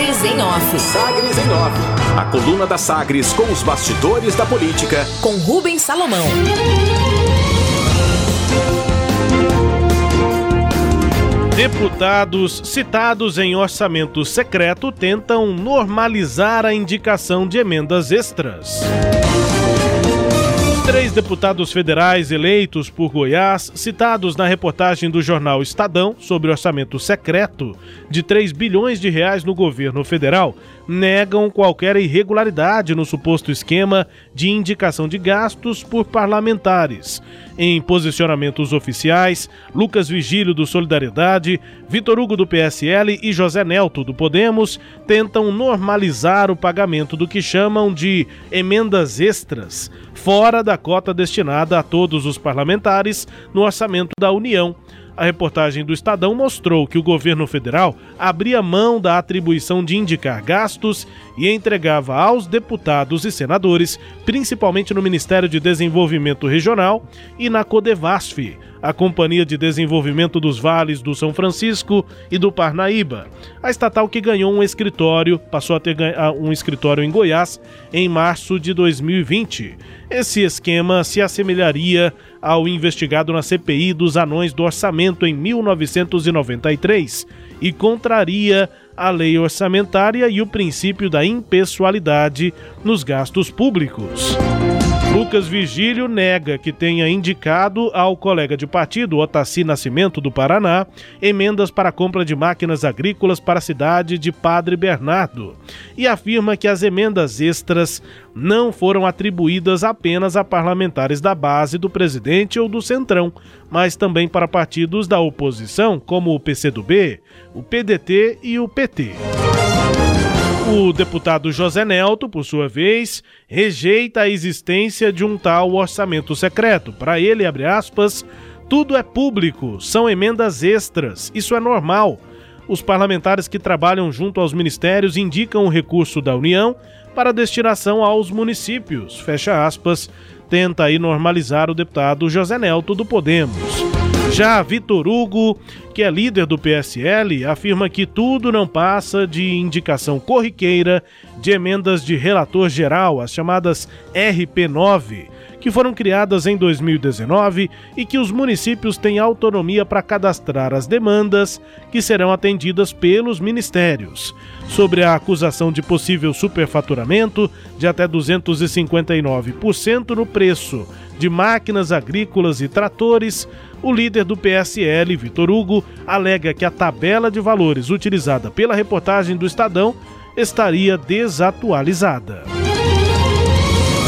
Sagres em Off. Sagres em Off. A coluna da Sagres com os bastidores da política. Com Rubens Salomão. Deputados citados em orçamento secreto tentam normalizar a indicação de emendas extras. Três deputados federais eleitos por Goiás, citados na reportagem do jornal Estadão sobre orçamento secreto de 3 bilhões de reais no governo federal, negam qualquer irregularidade no suposto esquema de indicação de gastos por parlamentares. Em posicionamentos oficiais, Lucas Vigílio do Solidariedade, Vitor Hugo do PSL e José Nelto do Podemos tentam normalizar o pagamento do que chamam de emendas extras, fora da cota destinada a todos os parlamentares no orçamento da União a reportagem do Estadão mostrou que o governo federal abria mão da atribuição de indicar gastos e entregava aos deputados e senadores, principalmente no Ministério de Desenvolvimento Regional e na Codevasf, a Companhia de Desenvolvimento dos Vales do São Francisco e do Parnaíba. A estatal que ganhou um escritório, passou a ter um escritório em Goiás em março de 2020. Esse esquema se assemelharia ao investigado na CPI dos anões do orçamento em 1993 e contraria a lei orçamentária e o princípio da impessoalidade nos gastos públicos. Lucas Vigílio nega que tenha indicado ao colega de partido, Otaci Nascimento do Paraná, emendas para a compra de máquinas agrícolas para a cidade de Padre Bernardo e afirma que as emendas extras não foram atribuídas apenas a parlamentares da base do presidente ou do Centrão, mas também para partidos da oposição, como o PCdoB, o PDT e o PT. O deputado José Nelto, por sua vez, rejeita a existência de um tal orçamento secreto. Para ele, abre aspas, tudo é público, são emendas extras, isso é normal. Os parlamentares que trabalham junto aos ministérios indicam o recurso da União para destinação aos municípios. Fecha aspas, tenta aí normalizar o deputado José Nelto do Podemos. Já Vitor Hugo, que é líder do PSL, afirma que tudo não passa de indicação corriqueira de emendas de relator geral, as chamadas RP9, que foram criadas em 2019 e que os municípios têm autonomia para cadastrar as demandas que serão atendidas pelos ministérios. Sobre a acusação de possível superfaturamento de até 259% no preço de máquinas agrícolas e tratores, o líder do PSL, Vitor Hugo, alega que a tabela de valores utilizada pela reportagem do Estadão estaria desatualizada.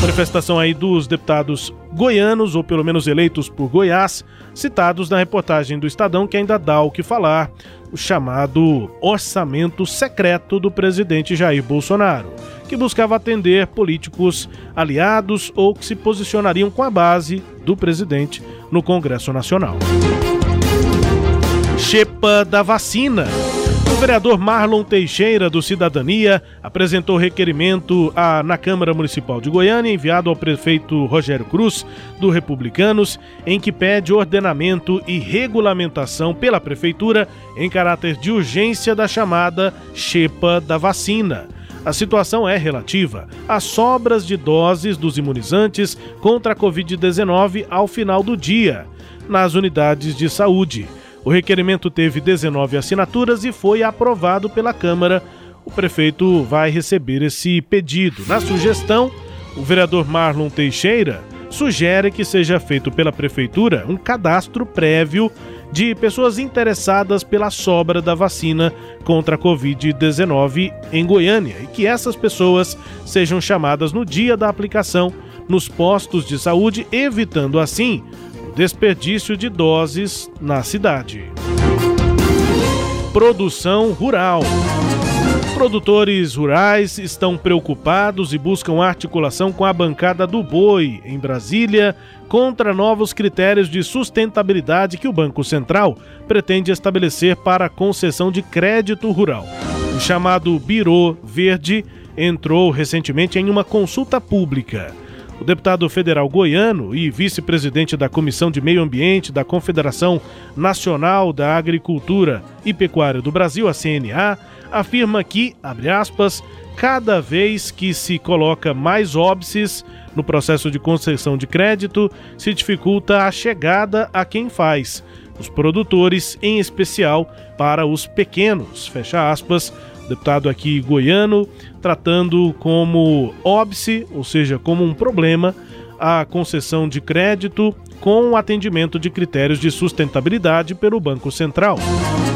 Manifestação aí dos deputados goianos, ou pelo menos eleitos por Goiás, citados na reportagem do Estadão, que ainda dá o que falar, o chamado orçamento secreto do presidente Jair Bolsonaro, que buscava atender políticos aliados ou que se posicionariam com a base do presidente no Congresso Nacional. Chepa da vacina. Vereador Marlon Teixeira, do Cidadania, apresentou requerimento na Câmara Municipal de Goiânia, enviado ao prefeito Rogério Cruz, do Republicanos, em que pede ordenamento e regulamentação pela Prefeitura em caráter de urgência da chamada Chepa da vacina. A situação é relativa às sobras de doses dos imunizantes contra a Covid-19 ao final do dia, nas unidades de saúde. O requerimento teve 19 assinaturas e foi aprovado pela Câmara. O prefeito vai receber esse pedido. Na sugestão, o vereador Marlon Teixeira sugere que seja feito pela Prefeitura um cadastro prévio de pessoas interessadas pela sobra da vacina contra a Covid-19 em Goiânia e que essas pessoas sejam chamadas no dia da aplicação nos postos de saúde, evitando assim desperdício de doses na cidade. Produção rural. Produtores rurais estão preocupados e buscam articulação com a bancada do boi em Brasília contra novos critérios de sustentabilidade que o Banco Central pretende estabelecer para a concessão de crédito rural. O chamado Biro Verde entrou recentemente em uma consulta pública. O deputado federal goiano e vice-presidente da Comissão de Meio Ambiente da Confederação Nacional da Agricultura e Pecuária do Brasil, a CNA, afirma que, abre aspas, cada vez que se coloca mais óbices no processo de concessão de crédito, se dificulta a chegada a quem faz, os produtores, em especial para os pequenos, fecha aspas, deputado aqui goiano, tratando como óbice, ou seja, como um problema, a concessão de crédito com o atendimento de critérios de sustentabilidade pelo Banco Central.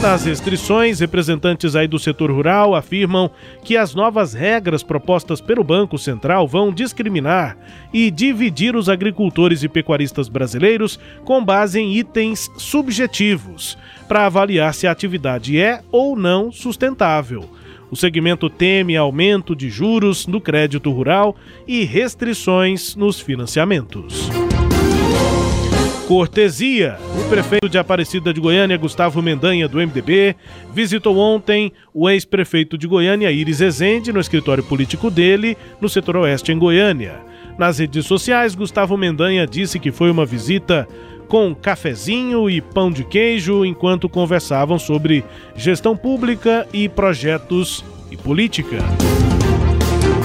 Nas restrições, representantes aí do setor rural afirmam que as novas regras propostas pelo Banco Central vão discriminar e dividir os agricultores e pecuaristas brasileiros com base em itens subjetivos para avaliar se a atividade é ou não sustentável. O segmento teme aumento de juros no crédito rural e restrições nos financiamentos. Cortesia. O prefeito de Aparecida de Goiânia, Gustavo Mendanha, do MDB, visitou ontem o ex-prefeito de Goiânia, Iris Ezende, no escritório político dele, no setor oeste em Goiânia. Nas redes sociais, Gustavo Mendanha disse que foi uma visita com cafezinho e pão de queijo enquanto conversavam sobre gestão pública e projetos e política.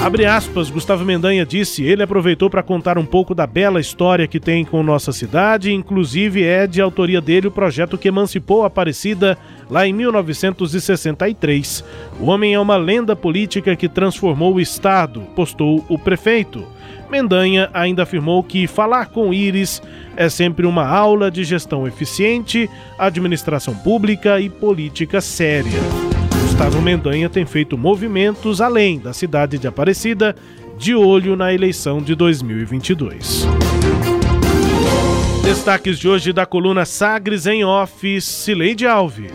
Abre aspas, Gustavo Mendanha disse, ele aproveitou para contar um pouco da bela história que tem com nossa cidade, inclusive é de autoria dele o projeto que emancipou a Aparecida lá em 1963. O homem é uma lenda política que transformou o Estado, postou o prefeito. Mendanha ainda afirmou que falar com Íris é sempre uma aula de gestão eficiente, administração pública e política séria. Gustavo Mendanha tem feito movimentos além da cidade de Aparecida, de olho na eleição de 2022. Destaques de hoje da coluna Sagres em Off, Cileide Alves.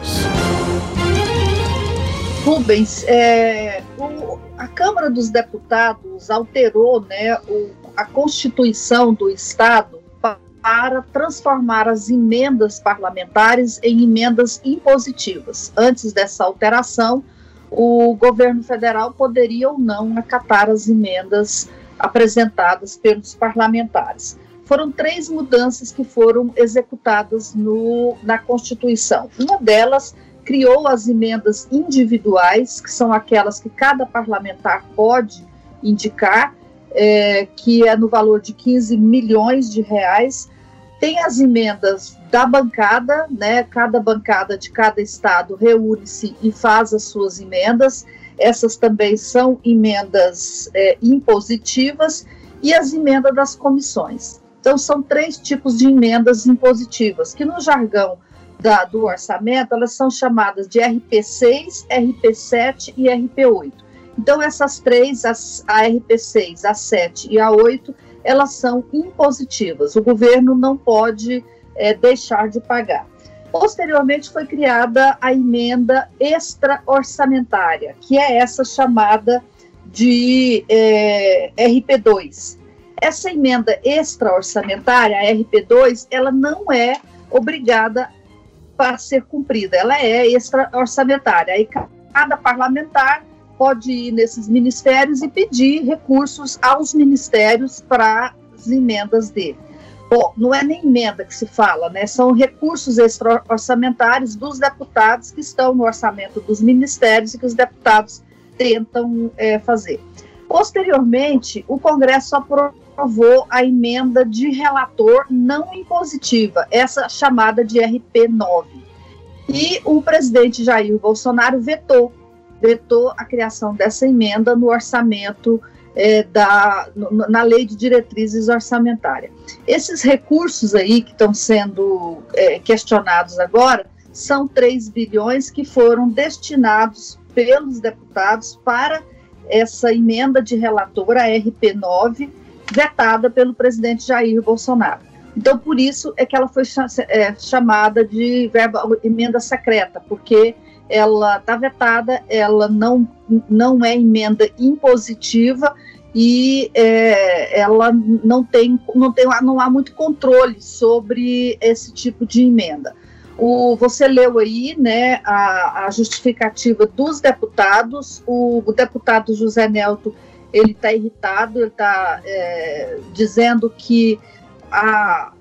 Rubens, é, o, a Câmara dos Deputados alterou né, o, a Constituição do Estado para transformar as emendas parlamentares em emendas impositivas. Antes dessa alteração, o governo federal poderia ou não acatar as emendas apresentadas pelos parlamentares. Foram três mudanças que foram executadas no, na Constituição. Uma delas criou as emendas individuais, que são aquelas que cada parlamentar pode indicar, é, que é no valor de 15 milhões de reais, tem as emendas da bancada, né? Cada bancada de cada estado reúne-se e faz as suas emendas. Essas também são emendas é, impositivas e as emendas das comissões. Então, são três tipos de emendas impositivas, que no jargão da, do orçamento, elas são chamadas de RP6, RP7 e RP8. Então, essas três, as, a RP6, a 7 e a 8, elas são impositivas. O governo não pode é, deixar de pagar. Posteriormente foi criada a emenda extra-orçamentária, que é essa chamada de é, RP2. Essa emenda extra-orçamentária, a RP2, ela não é obrigada para ser cumprida, ela é extra-orçamentária. Aí cada parlamentar pode ir nesses ministérios e pedir recursos aos ministérios para as emendas dele. Bom, não é nem emenda que se fala, né? São recursos extra-orçamentários dos deputados que estão no orçamento dos ministérios e que os deputados tentam é, fazer. Posteriormente, o Congresso aprovou a emenda de relator não impositiva, essa chamada de RP9. E o presidente Jair Bolsonaro vetou vetou a criação dessa emenda no orçamento é, da, na lei de diretrizes orçamentárias. Esses recursos aí que estão sendo é, questionados agora são 3 bilhões que foram destinados pelos deputados para essa emenda de relator, a RP9, vetada pelo presidente Jair Bolsonaro. Então, por isso é que ela foi é, chamada de verba, emenda secreta, porque ela está vetada, ela não, não é emenda impositiva e é, ela não tem, não tem não há muito controle sobre esse tipo de emenda. O, você leu aí né, a, a justificativa dos deputados, o, o deputado José Nelto ele está irritado, ele está é, dizendo que a,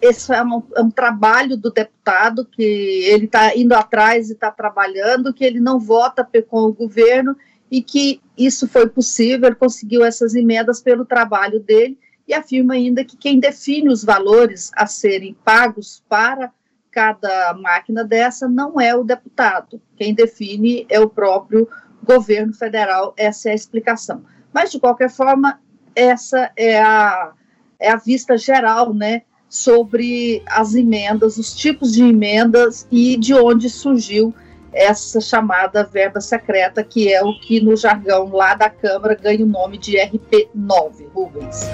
esse é um, é um, trabalho do deputado, que ele está indo atrás e está trabalhando, que ele não vota com o governo e que isso foi possível, ele conseguiu essas emendas pelo trabalho dele e afirma ainda que quem define os valores a serem pagos para cada máquina dessa não é o deputado, quem define é o próprio governo federal, essa é a explicação. Mas, de qualquer forma, essa é a, é a vista geral, né, sobre as emendas, os tipos de emendas e de onde surgiu essa chamada verba secreta, que é o que no jargão lá da Câmara ganha o nome de RP9, Rubens.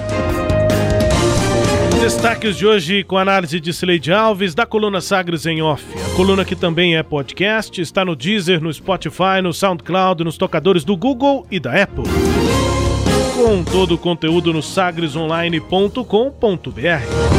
Destaques de hoje com análise de Sileide Alves da coluna Sagres em Off. A coluna que também é podcast, está no Deezer, no Spotify, no SoundCloud, nos tocadores do Google e da Apple. Com todo o conteúdo no sagresonline.com.br.